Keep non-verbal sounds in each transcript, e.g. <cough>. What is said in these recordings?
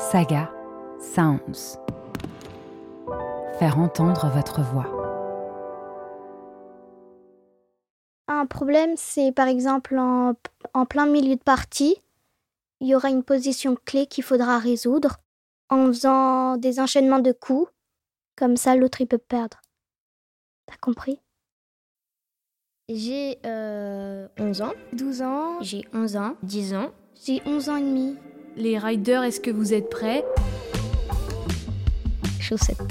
Saga Sounds. Faire entendre votre voix. Un problème, c'est par exemple en, en plein milieu de partie, il y aura une position clé qu'il faudra résoudre en faisant des enchaînements de coups. Comme ça, l'autre, il peut perdre. T'as compris? J'ai euh, 11 ans. 12 ans. J'ai 11 ans. 10 ans. J'ai 11 ans et demi. Les riders, est-ce que vous êtes prêts? Chaussettes. <laughs>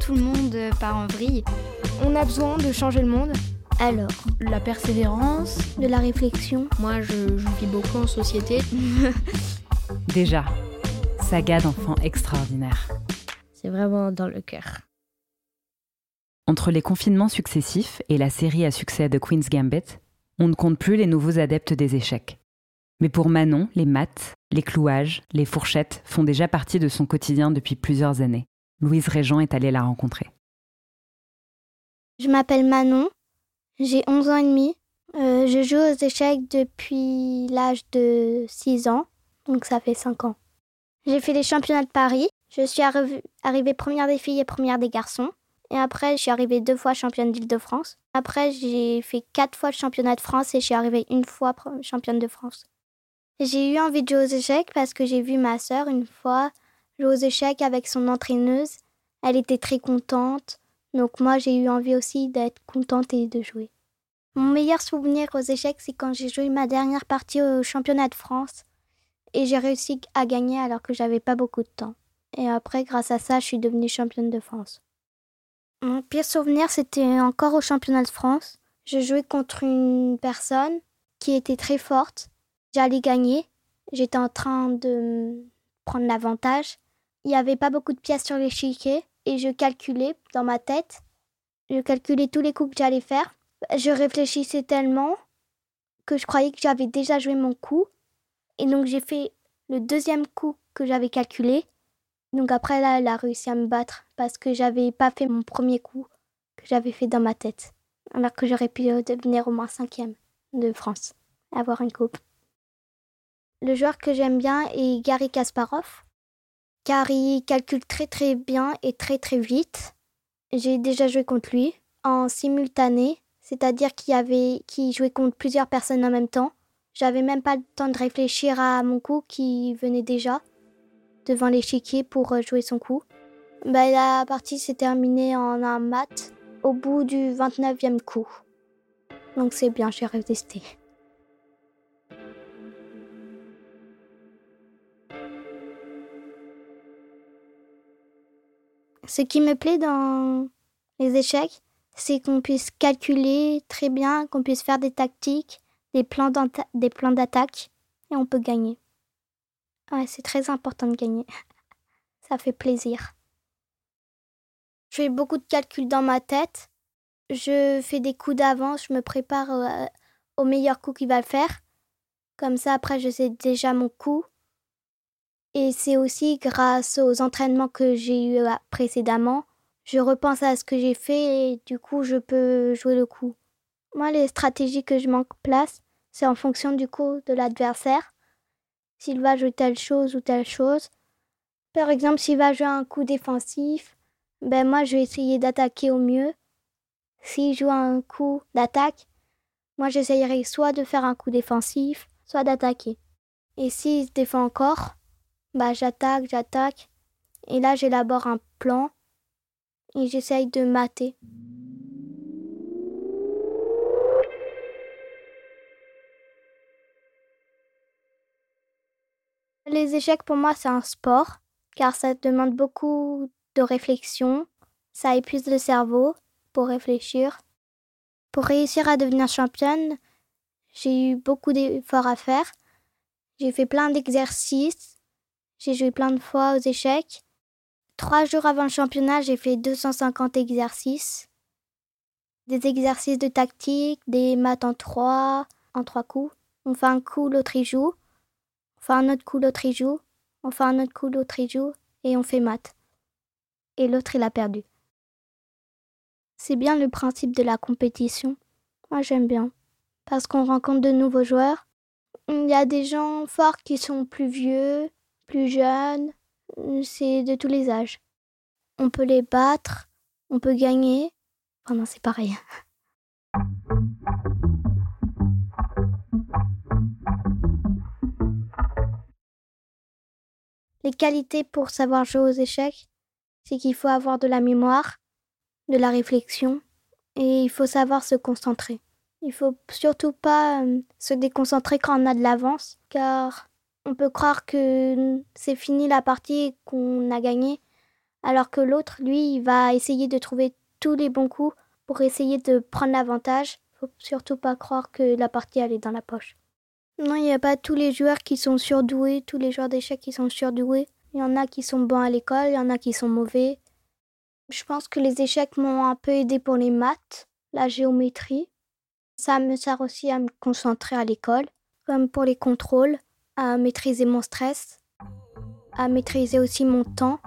Tout le monde part en vrille. On a besoin de changer le monde. Alors, La persévérance de la réflexion. Moi, je, je vis beaucoup en société. <laughs> Déjà, saga d'enfants extraordinaires. C'est vraiment dans le cœur. Entre les confinements successifs et la série à succès de Queen's Gambit, on ne compte plus les nouveaux adeptes des échecs. Mais pour Manon, les maths, les clouages, les fourchettes font déjà partie de son quotidien depuis plusieurs années. Louise Régent est allée la rencontrer. Je m'appelle Manon. J'ai 11 ans et demi. Euh, je joue aux échecs depuis l'âge de 6 ans. Donc ça fait 5 ans. J'ai fait les championnats de Paris. Je suis arri- arrivée première des filles et première des garçons. Et après, je suis arrivée deux fois championne d'Île-de-France. Après, j'ai fait quatre fois le championnat de France et je suis arrivée une fois championne de France. J'ai eu envie de jouer aux échecs parce que j'ai vu ma sœur une fois jouer aux échecs avec son entraîneuse. Elle était très contente. Donc moi, j'ai eu envie aussi d'être contente et de jouer. Mon meilleur souvenir aux échecs, c'est quand j'ai joué ma dernière partie au championnat de France et j'ai réussi à gagner alors que j'avais pas beaucoup de temps. Et après, grâce à ça, je suis devenue championne de France. Mon pire souvenir, c'était encore au championnat de France. Je jouais contre une personne qui était très forte. J'allais gagner. J'étais en train de prendre l'avantage. Il n'y avait pas beaucoup de pièces sur l'échiquier et je calculais dans ma tête. Je calculais tous les coups que j'allais faire. Je réfléchissais tellement que je croyais que j'avais déjà joué mon coup. Et donc j'ai fait le deuxième coup que j'avais calculé. Donc après là, elle a réussi à me battre parce que j'avais pas fait mon premier coup que j'avais fait dans ma tête. Alors que j'aurais pu devenir au moins cinquième de France, avoir une coupe. Le joueur que j'aime bien est Gary Kasparov, car il calcule très très bien et très très vite. J'ai déjà joué contre lui en simultané, c'est-à-dire qu'il jouait contre plusieurs personnes en même temps. J'avais même pas le temps de réfléchir à mon coup qui venait déjà devant l'échiquier pour euh, jouer son coup. Bah, la partie s'est terminée en un mat au bout du 29e coup. Donc c'est bien, j'ai résisté. Ce qui me plaît dans les échecs, c'est qu'on puisse calculer très bien, qu'on puisse faire des tactiques, des plans d'attaque, et on peut gagner. Ouais, c'est très important de gagner. <laughs> Ça fait plaisir. Je fais beaucoup de calculs dans ma tête. Je fais des coups d'avance, je me prépare euh, au meilleur coup qu'il va faire. Comme ça, après, je sais déjà mon coup. Et c'est aussi grâce aux entraînements que j'ai eus euh, précédemment. Je repense à ce que j'ai fait et du coup, je peux jouer le coup. Moi, les stratégies que je en place, c'est en fonction du coup de l'adversaire. S'il va jouer telle chose ou telle chose. Par exemple, s'il va jouer un coup défensif, ben moi, je vais essayer d'attaquer au mieux. S'il joue un coup d'attaque, moi, j'essayerai soit de faire un coup défensif, soit d'attaquer. Et s'il se défend encore, bah j'attaque, j'attaque. Et là, j'élabore un plan et j'essaye de mater. Les échecs, pour moi, c'est un sport, car ça demande beaucoup de réflexion. Ça épuise le cerveau pour réfléchir. Pour réussir à devenir championne, j'ai eu beaucoup d'efforts à faire. J'ai fait plein d'exercices. J'ai joué plein de fois aux échecs. Trois jours avant le championnat, j'ai fait 250 exercices. Des exercices de tactique, des maths en trois, en trois coups. On fait un coup, l'autre y joue. On fait un autre coup, l'autre y joue. On fait un autre coup, l'autre y joue. Et on fait maths. Et l'autre, il a perdu. C'est bien le principe de la compétition. Moi, j'aime bien. Parce qu'on rencontre de nouveaux joueurs. Il y a des gens forts qui sont plus vieux, plus jeunes, c'est de tous les âges. On peut les battre, on peut gagner. Enfin non, c'est pareil. Les qualités pour savoir jouer aux échecs, c'est qu'il faut avoir de la mémoire, de la réflexion, et il faut savoir se concentrer. Il faut surtout pas euh, se déconcentrer quand on a de l'avance, car on peut croire que c'est fini la partie qu'on a gagné, alors que l'autre, lui, il va essayer de trouver tous les bons coups pour essayer de prendre l'avantage. Faut surtout pas croire que la partie elle est dans la poche. Non, il n'y a pas tous les joueurs qui sont surdoués, tous les joueurs d'échecs qui sont surdoués. Il y en a qui sont bons à l'école, il y en a qui sont mauvais. Je pense que les échecs m'ont un peu aidé pour les maths, la géométrie. Ça me sert aussi à me concentrer à l'école, comme pour les contrôles, à maîtriser mon stress, à maîtriser aussi mon temps.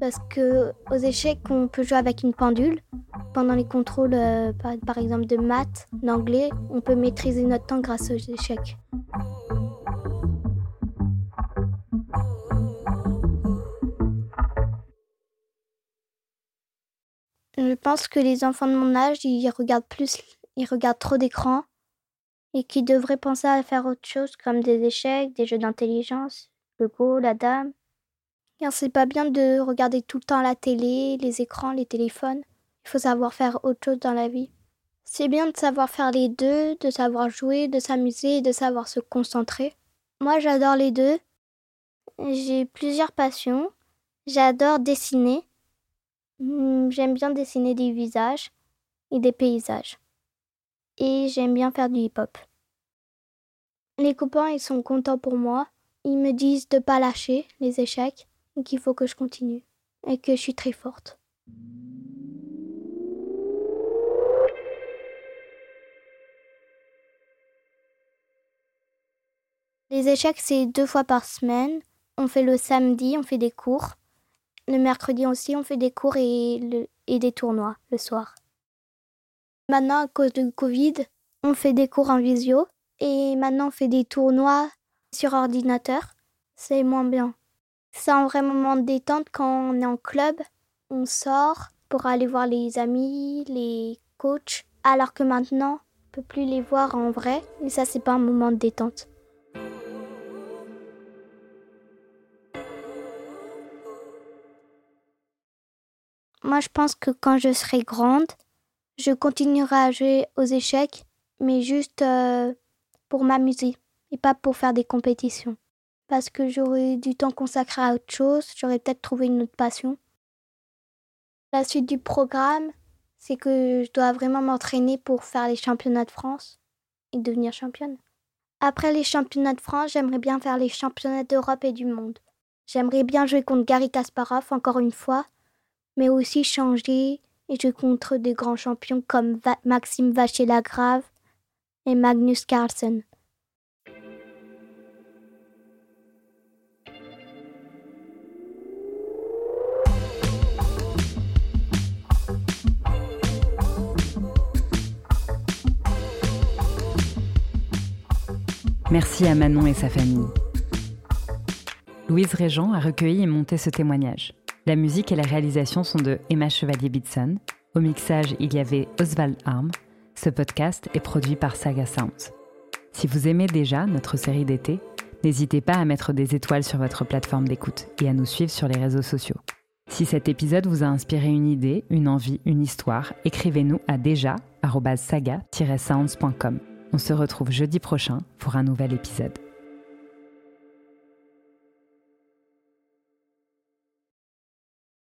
Parce que aux échecs, on peut jouer avec une pendule. Pendant les contrôles, euh, par, exemple de maths, d'anglais, on peut maîtriser notre temps grâce aux échecs. Je pense que les enfants de mon âge, ils regardent plus, ils regardent trop d'écrans et qu'ils devraient penser à faire autre chose comme des échecs, des jeux d'intelligence, le go, la dame. Car c'est pas bien de regarder tout le temps la télé, les écrans, les téléphones. Il faut savoir faire autre chose dans la vie. C'est bien de savoir faire les deux, de savoir jouer, de s'amuser et de savoir se concentrer. Moi, j'adore les deux. J'ai plusieurs passions. J'adore dessiner. J'aime bien dessiner des visages et des paysages. Et j'aime bien faire du hip-hop. Les copains, ils sont contents pour moi. Ils me disent de pas lâcher les échecs qu'il faut que je continue et que je suis très forte. Les échecs, c'est deux fois par semaine. On fait le samedi, on fait des cours. Le mercredi aussi, on fait des cours et, et des tournois le soir. Maintenant, à cause du Covid, on fait des cours en visio. Et maintenant, on fait des tournois sur ordinateur. C'est moins bien. C'est un vrai moment de détente quand on est en club. On sort pour aller voir les amis, les coachs. Alors que maintenant, on peut plus les voir en vrai. Et ça, c'est pas un moment de détente. Moi, je pense que quand je serai grande, je continuerai à jouer aux échecs, mais juste euh, pour m'amuser et pas pour faire des compétitions. Parce que j'aurai du temps consacré à autre chose, j'aurais peut-être trouvé une autre passion. La suite du programme, c'est que je dois vraiment m'entraîner pour faire les championnats de France et devenir championne. Après les championnats de France, j'aimerais bien faire les championnats d'Europe et du monde. J'aimerais bien jouer contre Gary Kasparov encore une fois mais aussi changer et jouer contre des grands champions comme Maxime Vacher-Lagrave et Magnus Carlsen. Merci à Manon et sa famille. Louise Régent a recueilli et monté ce témoignage. La musique et la réalisation sont de Emma Chevalier-Bitson. Au mixage, il y avait Oswald Arm. Ce podcast est produit par Saga Sounds. Si vous aimez déjà notre série d'été, n'hésitez pas à mettre des étoiles sur votre plateforme d'écoute et à nous suivre sur les réseaux sociaux. Si cet épisode vous a inspiré une idée, une envie, une histoire, écrivez-nous à déjà saga-sounds.com. On se retrouve jeudi prochain pour un nouvel épisode.